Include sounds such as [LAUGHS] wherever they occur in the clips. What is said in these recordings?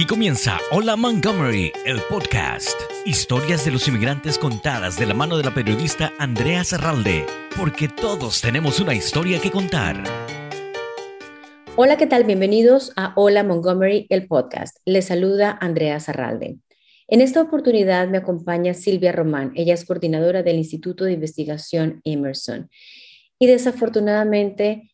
Aquí comienza Hola Montgomery, el podcast. Historias de los inmigrantes contadas de la mano de la periodista Andrea Serralde, porque todos tenemos una historia que contar. Hola, ¿qué tal? Bienvenidos a Hola Montgomery, el podcast. Les saluda Andrea Serralde. En esta oportunidad me acompaña Silvia Román. Ella es coordinadora del Instituto de Investigación Emerson. Y desafortunadamente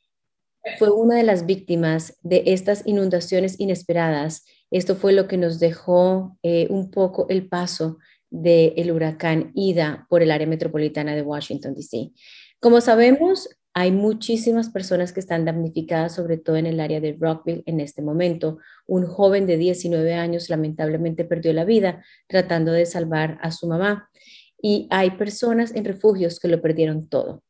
fue una de las víctimas de estas inundaciones inesperadas esto fue lo que nos dejó eh, un poco el paso del huracán Ida por el área metropolitana de Washington, D.C. Como sabemos, hay muchísimas personas que están damnificadas, sobre todo en el área de Rockville en este momento. Un joven de 19 años lamentablemente perdió la vida tratando de salvar a su mamá y hay personas en refugios que lo perdieron todo.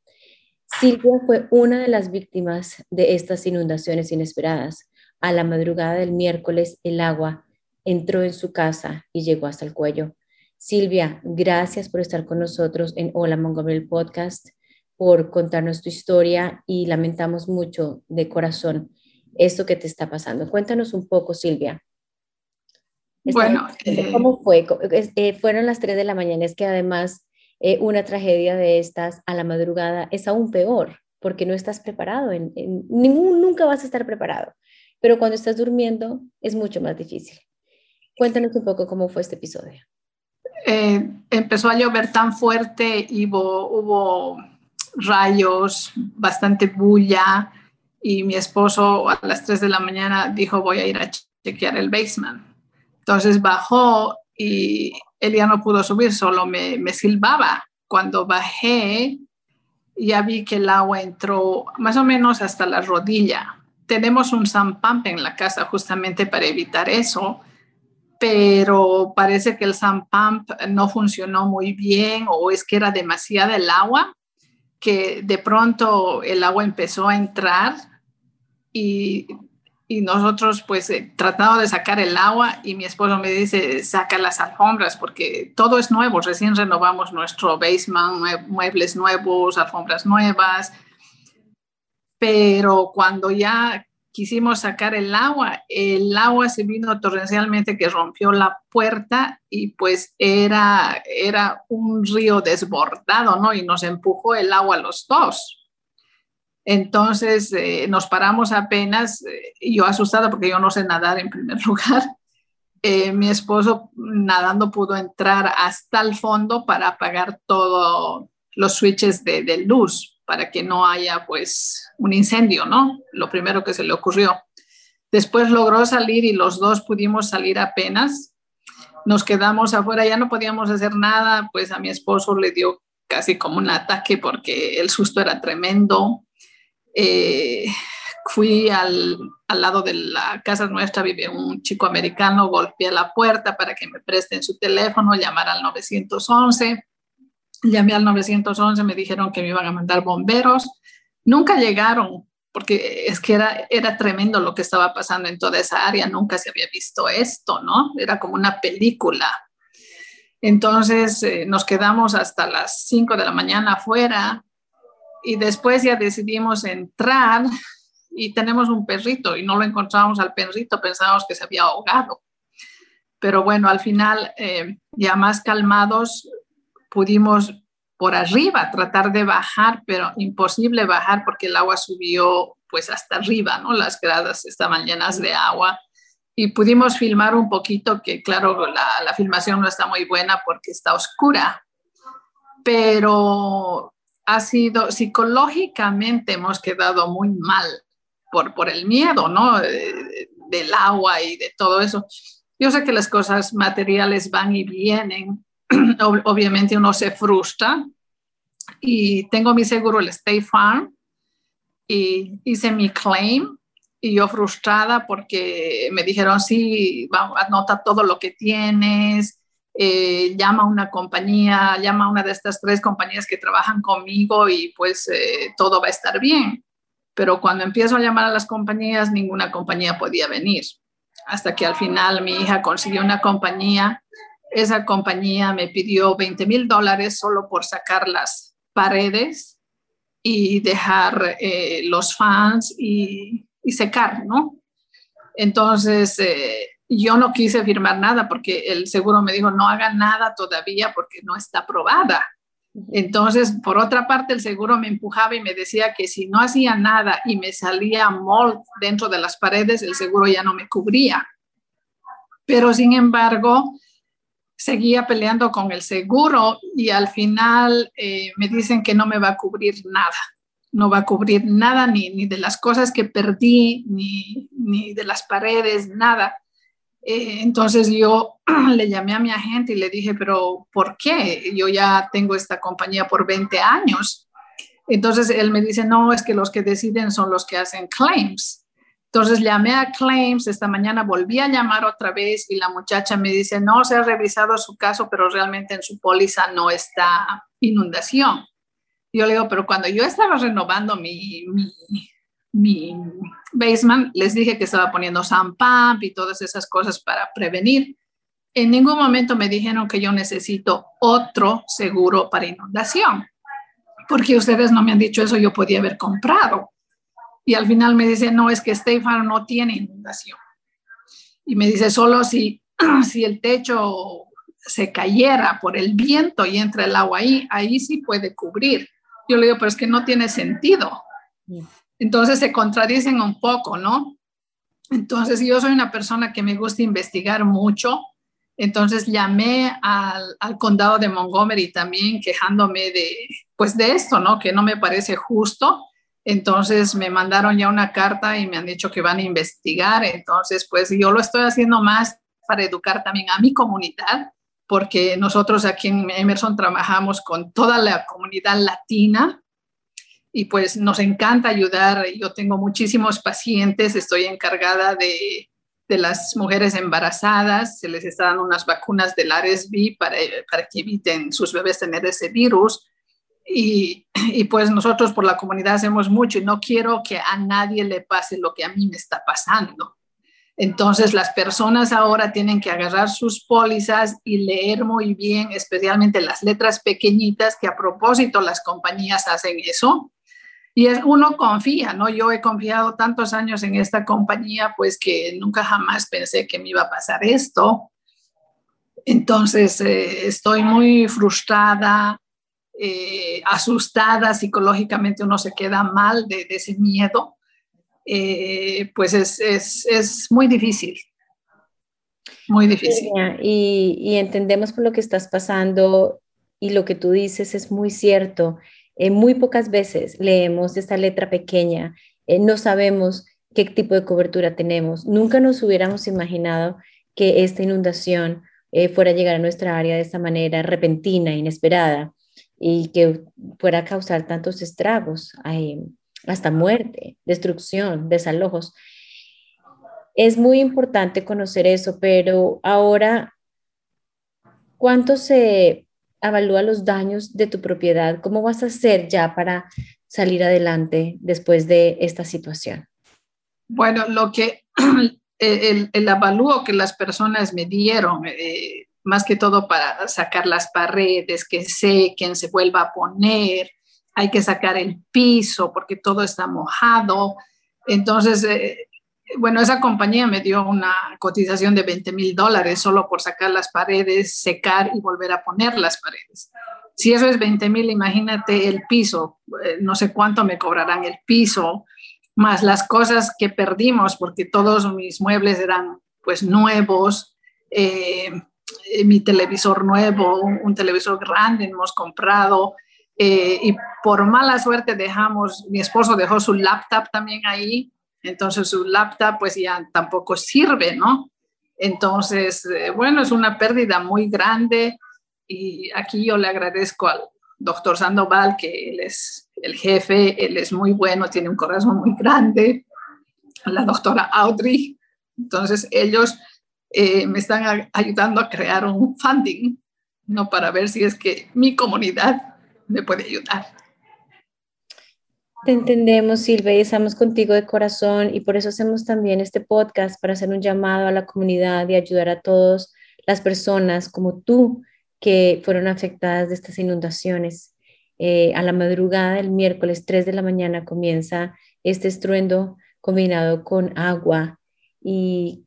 Silvia fue una de las víctimas de estas inundaciones inesperadas. A la madrugada del miércoles, el agua entró en su casa y llegó hasta el cuello. Silvia, gracias por estar con nosotros en Hola Montgomery Podcast, por contarnos tu historia y lamentamos mucho de corazón esto que te está pasando. Cuéntanos un poco, Silvia. Bueno, eh, ¿cómo fue? Eh, fueron las 3 de la mañana, es que además eh, una tragedia de estas a la madrugada es aún peor porque no estás preparado, en, ningún, nunca vas a estar preparado pero cuando estás durmiendo es mucho más difícil. Cuéntanos un poco cómo fue este episodio. Eh, empezó a llover tan fuerte y hubo, hubo rayos, bastante bulla y mi esposo a las 3 de la mañana dijo voy a ir a chequear el basement. Entonces bajó y él ya no pudo subir, solo me, me silbaba. Cuando bajé ya vi que el agua entró más o menos hasta la rodilla tenemos un pump en la casa justamente para evitar eso, pero parece que el sump pump no funcionó muy bien o es que era demasiada el agua, que de pronto el agua empezó a entrar y, y nosotros pues eh, tratando de sacar el agua y mi esposo me dice, saca las alfombras porque todo es nuevo, recién renovamos nuestro basement, muebles nuevos, alfombras nuevas pero cuando ya quisimos sacar el agua, el agua se vino torrencialmente que rompió la puerta y pues era, era un río desbordado, ¿no? Y nos empujó el agua a los dos. Entonces eh, nos paramos apenas, eh, yo asustada porque yo no sé nadar en primer [LAUGHS] lugar. Eh, mi esposo nadando pudo entrar hasta el fondo para apagar todos los switches de, de luz, para que no haya pues un incendio, ¿no? Lo primero que se le ocurrió. Después logró salir y los dos pudimos salir apenas. Nos quedamos afuera, ya no podíamos hacer nada, pues a mi esposo le dio casi como un ataque porque el susto era tremendo. Eh, fui al, al, lado de la casa nuestra, vive un chico americano, golpeé la puerta para que me presten su teléfono, llamar al 911 Llamé al 911, me dijeron que me iban a mandar bomberos. Nunca llegaron, porque es que era, era tremendo lo que estaba pasando en toda esa área. Nunca se había visto esto, ¿no? Era como una película. Entonces eh, nos quedamos hasta las 5 de la mañana afuera y después ya decidimos entrar y tenemos un perrito y no lo encontramos al perrito, pensábamos que se había ahogado. Pero bueno, al final, eh, ya más calmados, pudimos por arriba tratar de bajar, pero imposible bajar porque el agua subió pues hasta arriba, ¿no? Las gradas estaban llenas de agua y pudimos filmar un poquito, que claro, la, la filmación no está muy buena porque está oscura, pero ha sido psicológicamente hemos quedado muy mal por, por el miedo, ¿no? del agua y de todo eso. Yo sé que las cosas materiales van y vienen, [CLEARS THROAT] obviamente uno se frustra y tengo mi seguro, el State Farm, y hice mi claim y yo frustrada porque me dijeron, sí, anota todo lo que tienes, eh, llama a una compañía, llama a una de estas tres compañías que trabajan conmigo y pues eh, todo va a estar bien. Pero cuando empiezo a llamar a las compañías, ninguna compañía podía venir. Hasta que al final mi hija consiguió una compañía esa compañía me pidió 20 mil dólares solo por sacar las paredes y dejar eh, los fans y, secar, ¿no? Entonces, yo no quise firmar nada porque el seguro me dijo no haga nada todavía porque no está aprobada. Entonces, por otra parte, el seguro me empujaba y me decía que si no hacía nada y me salía mold dentro de las paredes, el seguro ya no me cubría. Pero sin embargo, seguía peleando con el seguro y al final eh, me dicen que no me va a cubrir nada. No va a cubrir nada ni, ni de las cosas que perdí, ni, ni de las paredes, nada. Eh, entonces yo [CLEARS THROAT] le llamé a mi agente y le dije, pero ¿por qué? Yo ya tengo esta compañía por 20 años. Entonces él me dice, no, es que los que deciden son los que hacen claims. Entonces llamé a Claims, esta mañana volví a llamar otra vez y la muchacha me dice, no, se ha revisado su caso, pero realmente en su póliza no está inundación. Yo le digo, pero cuando yo estaba renovando mi, mi, mi basement, les dije que estaba poniendo sand y todas esas cosas para prevenir. En ningún momento me dijeron que yo necesito otro seguro para inundación, porque ustedes no me han dicho eso, yo podía haber comprado. Y al final me dice, no, es que State Farm no tiene inundación. Y me dice, solo si, [CLEARS THROAT] si el techo se cayera por el viento y entra el agua ahí, ahí sí puede cubrir. Yo le digo, pero es que no tiene sentido. Entonces se contradicen un poco, ¿no? Entonces yo soy una persona que me gusta investigar mucho. Entonces llamé al, condado de Montgomery también quejándome de, pues de esto, ¿no? Que no me parece justo. Entonces me mandaron ya una carta y me han dicho que van a investigar. Entonces, pues yo lo estoy haciendo más para educar también a mi comunidad, porque nosotros aquí en Emerson trabajamos con toda la comunidad latina y pues nos encanta ayudar. Yo tengo muchísimos pacientes, estoy encargada de, de las mujeres embarazadas, se les están unas vacunas del RSV para, para que eviten sus bebés tener ese virus. Y, y, pues nosotros por la comunidad hacemos mucho y no quiero que a nadie le pase lo que a mí me está pasando. Entonces las personas ahora tienen que agarrar sus pólizas y leer muy bien, especialmente las letras pequeñitas, que a propósito las compañías hacen eso y es, uno confía, ¿no? Yo he confiado tantos años en esta compañía, pues que nunca jamás pensé que me iba a pasar esto. Entonces, eh, estoy muy frustrada, eh, asustada, psicológicamente uno se queda mal de, ese miedo. Eh, pues es, es, es, muy difícil. Muy difícil. Y entendemos por lo que estás pasando y lo que tú dices es muy cierto. Eh, muy pocas veces leemos esta letra pequeña, eh, no sabemos qué tipo de cobertura tenemos. Nunca nos hubiéramos imaginado que esta inundación eh, fuera a llegar a nuestra área de esta manera repentina, inesperada, y que fuera a causar tantos estragos, hasta muerte, destrucción, desalojos. Es muy importante conocer eso, pero ahora, ¿cuánto se avalúa los daños de tu propiedad. ¿Cómo vas a hacer ya para salir adelante después de esta situación? Bueno, lo que [CLEARS THROAT] el, el avalúo que las personas me dieron, eh, más que todo para sacar las paredes, que sequen, se vuelva a poner, hay que sacar el piso porque todo está mojado. Entonces, eh, bueno, esa compañía me dio una cotización de 20 mil dólares solo por sacar las paredes, secar y volver a poner las paredes. Si eso es 20 mil, imagínate el piso, eh, no sé cuánto me cobrarán el piso, más las cosas que perdimos, porque todos mis muebles eran pues nuevos, eh, mi televisor nuevo, un, televisor grande hemos comprado, eh, y por mala suerte dejamos, mi esposo dejó su laptop también ahí, entonces su laptop pues ya tampoco sirve, ¿no? Entonces, eh, bueno, es una pérdida muy grande y aquí yo le agradezco al doctor Sandoval, que él es el jefe, él es muy bueno, tiene un corazón muy grande, la doctora Audrey. Entonces, ellos eh, me están ayudando a crear un funding, ¿no? Para ver si es que mi comunidad me puede ayudar. Te entendemos, Silvia, y estamos contigo de corazón y por eso hacemos también este podcast para hacer un llamado a la comunidad y ayudar a todas las personas como tú que fueron afectadas de estas inundaciones. Eh, a la madrugada del miércoles 3 de la mañana comienza este estruendo combinado con agua y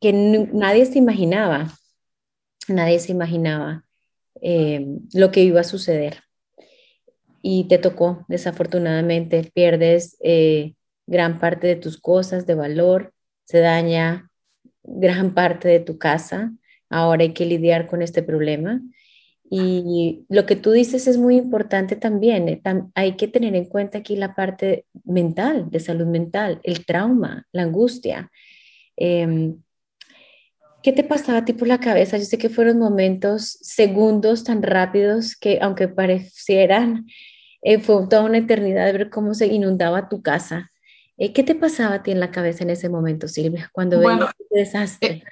que nadie se imaginaba, nadie se imaginaba eh, lo que iba a suceder. Y te tocó, desafortunadamente, pierdes eh, gran parte de tus cosas de valor, se daña gran parte de tu casa, ahora hay que lidiar con este problema. Y lo que tú dices es muy importante también. Eh, hay que tener en cuenta aquí la parte mental, de salud mental, el trauma, la angustia. Em, ¿Qué te pasaba a ti por la cabeza? Yo sé que fueron momentos, segundos tan rápidos que aunque parecieran, eh, fue toda una eternidad de ver cómo se inundaba tu casa. Eh, ¿Qué te pasaba a ti en la cabeza en ese momento, Silvia, cuando bueno, este desastre?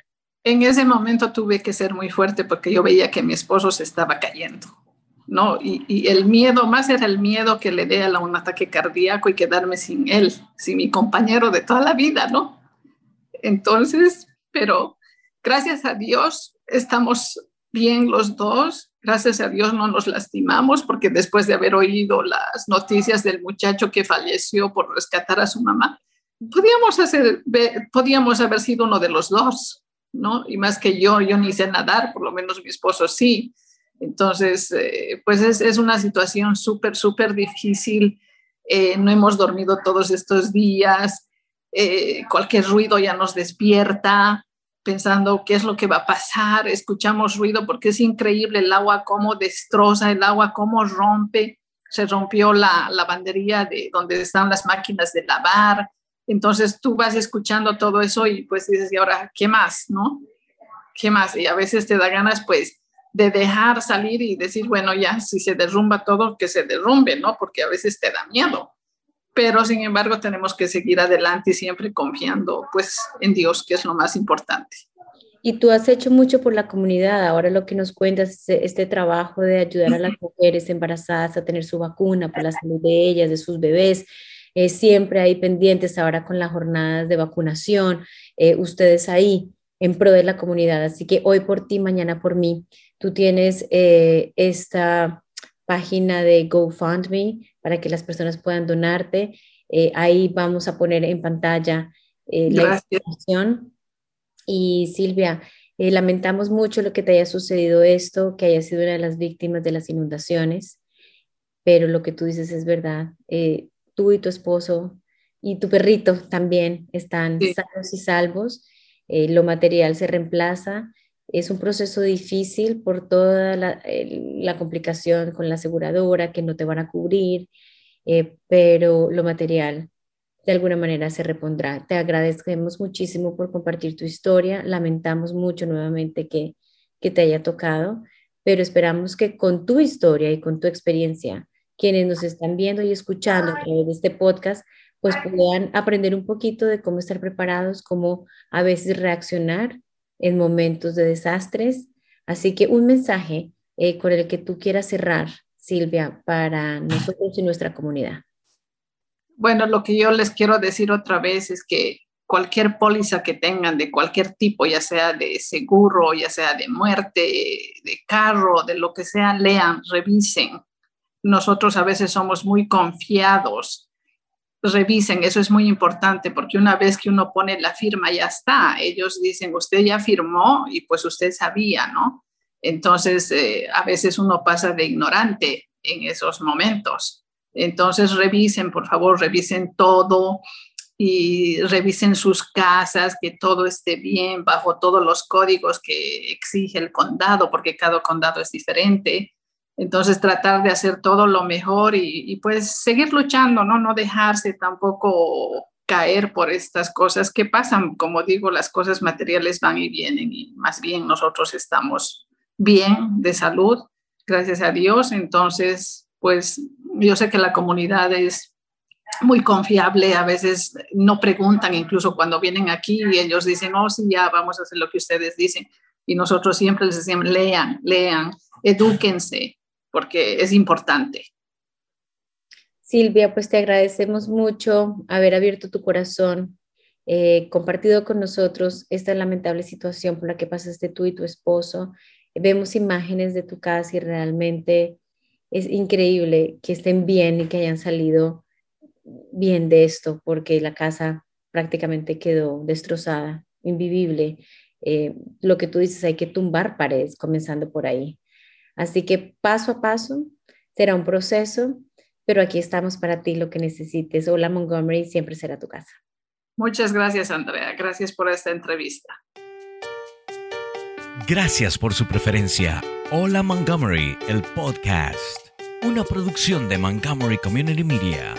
en ese momento tuve que ser muy fuerte porque yo veía que mi esposo se estaba cayendo, ¿no? Y, el miedo, más era el miedo que le dé a un ataque cardíaco y quedarme sin él, sin mi compañero de toda la vida, ¿no? Entonces, pero gracias a Dios estamos bien los dos, gracias a Dios no nos lastimamos porque después de haber oído las noticias del muchacho que falleció por rescatar a su mamá, podíamos, hacer, podíamos haber sido uno de los dos, ¿no? Y más que yo, yo ni sé nadar, por lo menos mi esposo sí. Entonces, eh, pues es, una situación súper, súper difícil. Eh, no hemos dormido todos estos días. Eh, cualquier ruido ya nos despierta pensando qué es lo que va a pasar. Escuchamos ruido porque es increíble el agua cómo destroza, el agua cómo rompe. Se rompió la lavandería de donde están las máquinas de lavar entonces tú vas escuchando todo eso y pues dices, ¿y ahora qué más? ¿No? ¿Qué más? Y a veces te da ganas pues de dejar salir y decir, bueno, ya, si se derrumba todo, que se derrumbe, ¿no? Porque a veces te da miedo. Pero sin embargo tenemos que seguir adelante y siempre confiando pues en Dios, que es lo más importante. Y tú has hecho mucho por la comunidad. Ahora lo que nos cuentas es este trabajo de ayudar a las mujeres embarazadas a tener su vacuna por la salud de ellas, de sus bebés. Eh, siempre hay pendientes ahora con las jornadas de vacunación, eh, ustedes ahí en pro de la comunidad. Así que hoy por ti, mañana por mí, tú tienes eh, esta página de GoFundMe para que las personas puedan donarte. ahí vamos a poner en pantalla la información. Y Silvia, lamentamos mucho lo que te haya sucedido esto, que haya sido una de las víctimas de las inundaciones, pero lo que tú dices es verdad tú y tu esposo y tu perrito también están sanos y salvos. Eh, lo material se reemplaza. Es un proceso difícil por toda la, complicación con la aseguradora que no te van a cubrir, eh, pero lo material de alguna manera se repondrá. Te agradecemos muchísimo por compartir tu historia. Lamentamos mucho nuevamente que, que te haya tocado, pero esperamos que con tu historia y con tu experiencia quienes nos están viendo y escuchando a través de este podcast, pues puedan aprender un poquito de cómo estar preparados, cómo a veces reaccionar en momentos de desastres. Así que un mensaje eh, con el que tú quieras cerrar, Silvia, para nosotros y nuestra comunidad. Bueno, lo que yo les quiero decir otra vez es que cualquier póliza que tengan de cualquier tipo, ya sea de seguro, ya sea de muerte, de carro, de lo que sea, lean, revisen, nosotros a veces somos muy confiados. Revisen, eso es muy importante porque una vez que uno pone la firma ya está. Ellos dicen, usted ya firmó y pues usted sabía, ¿no? Entonces, eh, a veces uno pasa de ignorante en esos momentos. Entonces, revisen, por favor, revisen todo y revisen sus casas, que todo esté bien bajo todos los códigos que exige el condado, porque cada condado es diferente. Entonces tratar de hacer todo lo mejor y, pues seguir luchando, ¿no? No dejarse tampoco caer por estas cosas que pasan. Como digo, las cosas materiales van y vienen y más bien nosotros estamos bien de salud, gracias a Dios. Entonces, pues yo sé que la comunidad es muy confiable, a veces no preguntan, incluso cuando vienen aquí y ellos dicen, oh, sí, ya vamos a hacer lo que ustedes dicen. Y nosotros siempre les decimos, lean, lean, edúquense, porque es importante. Silvia, pues te agradecemos mucho haber abierto tu corazón, eh, compartido con nosotros esta lamentable situación por la que pasaste tú y tu esposo. Vemos imágenes de tu casa y realmente es increíble que estén bien y que hayan salido bien de esto, porque la casa prácticamente quedó destrozada invivible. Eh, lo que tú dices, hay que tumbar paredes, comenzando por ahí. Así que paso a paso será un proceso, pero aquí estamos para ti, lo que necesites. Hola Montgomery, siempre será tu casa. Muchas gracias, Andrea. Gracias por esta entrevista. Gracias por su preferencia. Hola Montgomery, el podcast. Una producción de Montgomery Community Media.